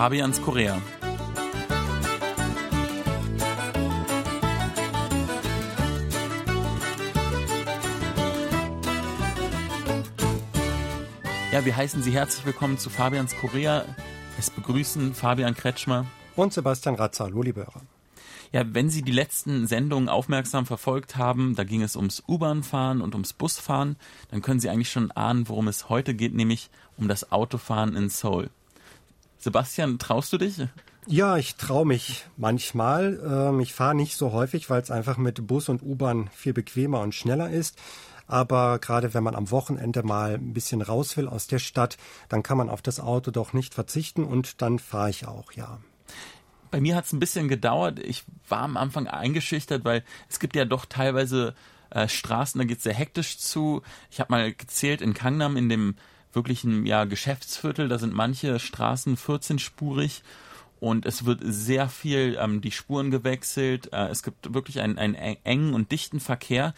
Fabians Korea. Ja, wir heißen Sie herzlich willkommen zu Fabians Korea. Es begrüßen Fabian Kretschmer und Sebastian Ratzer. Hallo, liebe Hörer. Ja, wenn Sie die letzten Sendungen aufmerksam verfolgt haben, da ging es ums U-Bahn-Fahren und ums Busfahren, dann können Sie eigentlich schon ahnen, worum es heute geht, nämlich um das Autofahren in Seoul. Sebastian, traust du dich? Ja, ich traue mich manchmal. Ähm, ich fahre nicht so häufig, weil es einfach mit Bus und U-Bahn viel bequemer und schneller ist. Aber gerade wenn man am Wochenende mal ein bisschen raus will aus der Stadt, dann kann man auf das Auto doch nicht verzichten und dann fahre ich auch, ja. Bei mir hat es ein bisschen gedauert. Ich war am Anfang eingeschüchtert, weil es gibt ja doch teilweise äh, Straßen, da geht es sehr hektisch zu. Ich habe mal gezählt in Kangnam, in dem wirklichen ja, Geschäftsviertel, da sind manche Straßen 14-spurig und es wird sehr viel ähm, die Spuren gewechselt. Äh, es gibt wirklich einen, einen engen und dichten Verkehr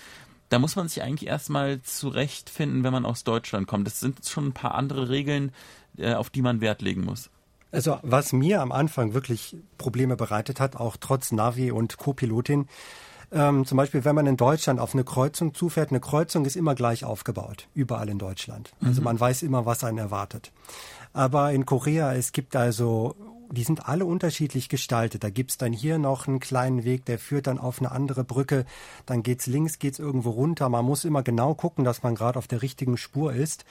da muss man sich eigentlich erstmal zurechtfinden, wenn man aus Deutschland kommt. Das sind schon ein paar andere Regeln, äh, auf die man Wert legen muss. Also was mir am Anfang wirklich Probleme bereitet hat, auch trotz Navi und Co-Pilotin, ähm, zum Beispiel, wenn man in Deutschland auf eine Kreuzung zufährt, eine Kreuzung ist immer gleich aufgebaut, überall in Deutschland. Also mhm. man weiß immer, was einen erwartet. Aber in Korea, es gibt also die sind alle unterschiedlich gestaltet. Da gibt's dann hier noch einen kleinen Weg, der führt dann auf eine andere Brücke. Dann geht's links, geht's irgendwo runter. Man muss immer genau gucken, dass man gerade auf der richtigen Spur ist.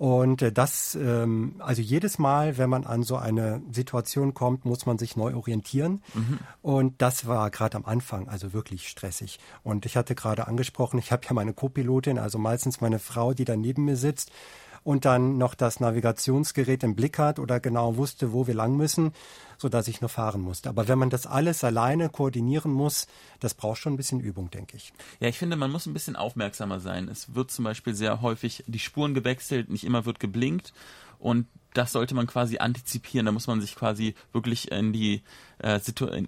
Und äh, das, ähm, also jedes Mal, wenn man an so eine Situation kommt, muss man sich neu orientieren. Mhm. Und das war gerade am Anfang also wirklich stressig. Und ich hatte gerade angesprochen, ich habe ja meine Co-Pilotin, also meistens meine Frau, die da neben mir sitzt und dann noch das Navigationsgerät im Blick hat oder genau wusste, wo wir lang müssen, so dass ich nur fahren musste. Aber wenn man das alles alleine koordinieren muss, das braucht schon ein bisschen Übung, denke ich. Ja, ich finde, man muss ein bisschen aufmerksamer sein. Es wird zum Beispiel sehr häufig die Spuren gewechselt, nicht immer wird geblinkt und das sollte man quasi antizipieren. Da muss man sich quasi wirklich in die äh,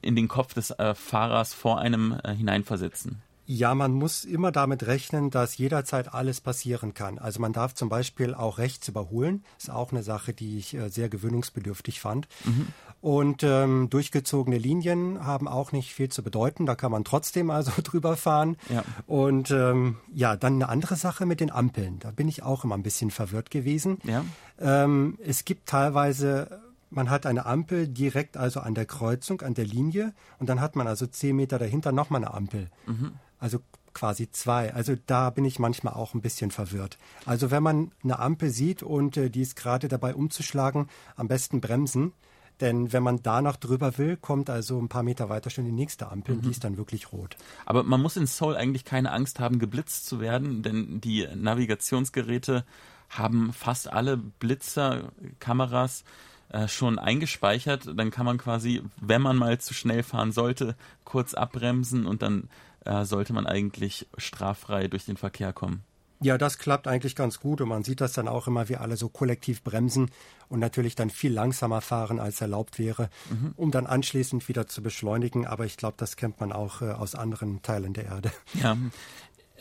in den Kopf des äh, Fahrers vor einem äh, hineinversetzen. Ja, man muss immer damit rechnen, dass jederzeit alles passieren kann. Also man darf zum Beispiel auch rechts überholen. Ist auch eine Sache, die ich äh, sehr gewöhnungsbedürftig fand. Mhm. Und ähm, durchgezogene Linien haben auch nicht viel zu bedeuten. Da kann man trotzdem also drüber fahren. Ja. Und ähm, ja, dann eine andere Sache mit den Ampeln. Da bin ich auch immer ein bisschen verwirrt gewesen. Ja. Ähm, es gibt teilweise man hat eine Ampel direkt also an der Kreuzung, an der Linie und dann hat man also zehn Meter dahinter nochmal eine Ampel. Mhm. Also quasi zwei. Also da bin ich manchmal auch ein bisschen verwirrt. Also wenn man eine Ampel sieht und äh, die ist gerade dabei umzuschlagen, am besten bremsen. Denn wenn man da noch drüber will, kommt also ein paar Meter weiter schon die nächste Ampel mhm. die ist dann wirklich rot. Aber man muss in Seoul eigentlich keine Angst haben, geblitzt zu werden, denn die Navigationsgeräte haben fast alle Blitzer, Kameras äh, schon eingespeichert. Dann kann man quasi, wenn man mal zu schnell fahren sollte, kurz abbremsen und dann äh, sollte man eigentlich straffrei durch den Verkehr kommen. Ja, das klappt eigentlich ganz gut und man sieht das dann auch immer, wie alle so kollektiv bremsen und natürlich dann viel langsamer fahren, als erlaubt wäre, mhm. um dann anschließend wieder zu beschleunigen. Aber ich glaube, das kennt man auch äh, aus anderen Teilen der Erde. Ja.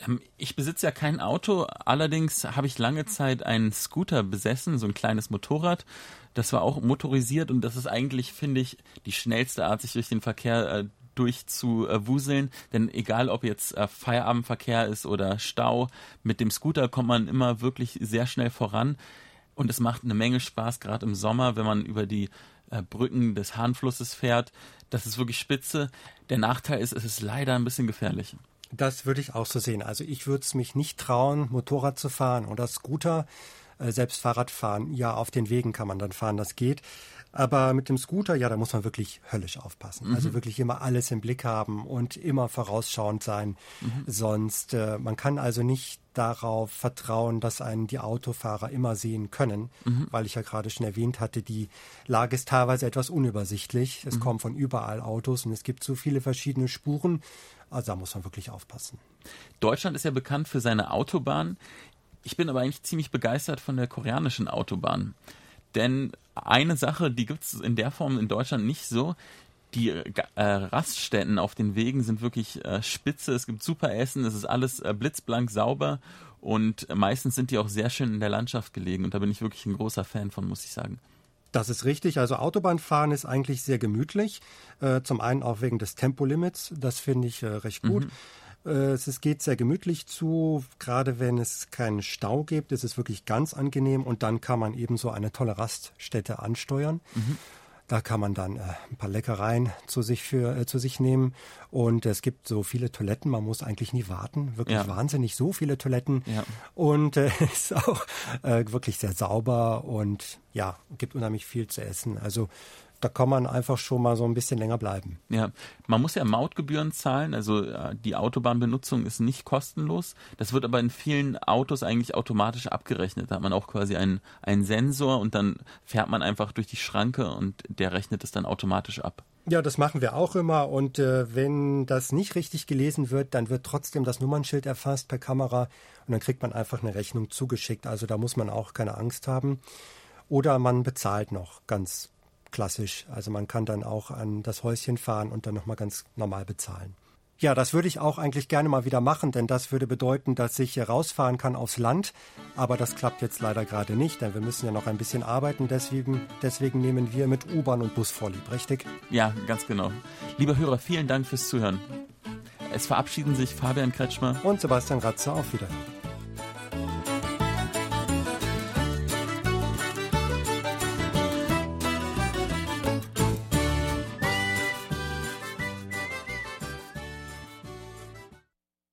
Ähm, ich besitze ja kein Auto, allerdings habe ich lange Zeit einen Scooter besessen, so ein kleines Motorrad. Das war auch motorisiert und das ist eigentlich, finde ich, die schnellste Art, sich durch den Verkehr äh, durchzuwuseln. Denn egal, ob jetzt äh, Feierabendverkehr ist oder Stau, mit dem Scooter kommt man immer wirklich sehr schnell voran. Und es macht eine Menge Spaß, gerade im Sommer, wenn man über die äh, Brücken des Hahnflusses fährt. Das ist wirklich spitze. Der Nachteil ist, es ist leider ein bisschen gefährlich. Das würde ich auch so sehen. Also ich würde es mich nicht trauen, Motorrad zu fahren oder Scooter. Äh, selbst Fahrradfahren, ja, auf den Wegen kann man dann fahren, das geht. Aber mit dem Scooter, ja, da muss man wirklich höllisch aufpassen. Mhm. Also wirklich immer alles im Blick haben und immer vorausschauend sein. Mhm. Sonst, äh, man kann also nicht darauf vertrauen, dass einen die Autofahrer immer sehen können, mhm. weil ich ja gerade schon erwähnt hatte, die Lage ist teilweise etwas unübersichtlich. Es mhm. kommen von überall Autos und es gibt so viele verschiedene Spuren. Also da muss man wirklich aufpassen. Deutschland ist ja bekannt für seine Autobahn. Ich bin aber eigentlich ziemlich begeistert von der koreanischen Autobahn. Denn eine Sache, die gibt es in der Form in Deutschland nicht so. Die äh, Raststätten auf den Wegen sind wirklich äh, spitze. Es gibt super Essen. Es ist alles äh, blitzblank sauber. Und meistens sind die auch sehr schön in der Landschaft gelegen. Und da bin ich wirklich ein großer Fan von, muss ich sagen. Das ist richtig. Also Autobahnfahren ist eigentlich sehr gemütlich. Äh, zum einen auch wegen des Tempolimits. Das finde ich äh, recht gut. Mhm. Äh, es geht sehr gemütlich zu. Gerade wenn es keinen Stau gibt, ist es wirklich ganz angenehm. Und dann kann man eben so eine tolle Raststätte ansteuern. Mhm. Da kann man dann äh, ein paar Leckereien zu sich für äh, zu sich nehmen und es gibt so viele Toiletten, man muss eigentlich nie warten, wirklich ja. wahnsinnig so viele Toiletten ja. und äh, ist auch äh, wirklich sehr sauber und ja gibt unheimlich viel zu essen. Also da kann man einfach schon mal so ein bisschen länger bleiben. Ja, man muss ja Mautgebühren zahlen, also äh, die Autobahnbenutzung ist nicht kostenlos. Das wird aber in vielen Autos eigentlich automatisch abgerechnet. Da hat man auch quasi einen, einen Sensor und dann fährt man einfach durch die Schranke und der rechnet es dann automatisch ab. Ja, das machen wir auch immer. Und äh, wenn das nicht richtig gelesen wird, dann wird trotzdem das Nummernschild erfasst per Kamera und dann kriegt man einfach eine Rechnung zugeschickt. Also da muss man auch keine Angst haben. Oder man bezahlt noch ganz klassisch. Also man kann dann auch an das Häuschen fahren und dann nochmal ganz normal bezahlen. Ja, das würde ich auch eigentlich gerne mal wieder machen, denn das würde bedeuten, dass ich rausfahren kann aufs Land. Aber das klappt jetzt leider gerade nicht, denn wir müssen ja noch ein bisschen arbeiten. Deswegen, deswegen nehmen wir mit U-Bahn und Bus vorlieb, richtig? Ja, ganz genau. Lieber Hörer, vielen Dank fürs Zuhören. Es verabschieden sich Fabian Kretschmer und Sebastian Ratzer. Auf Wiedersehen.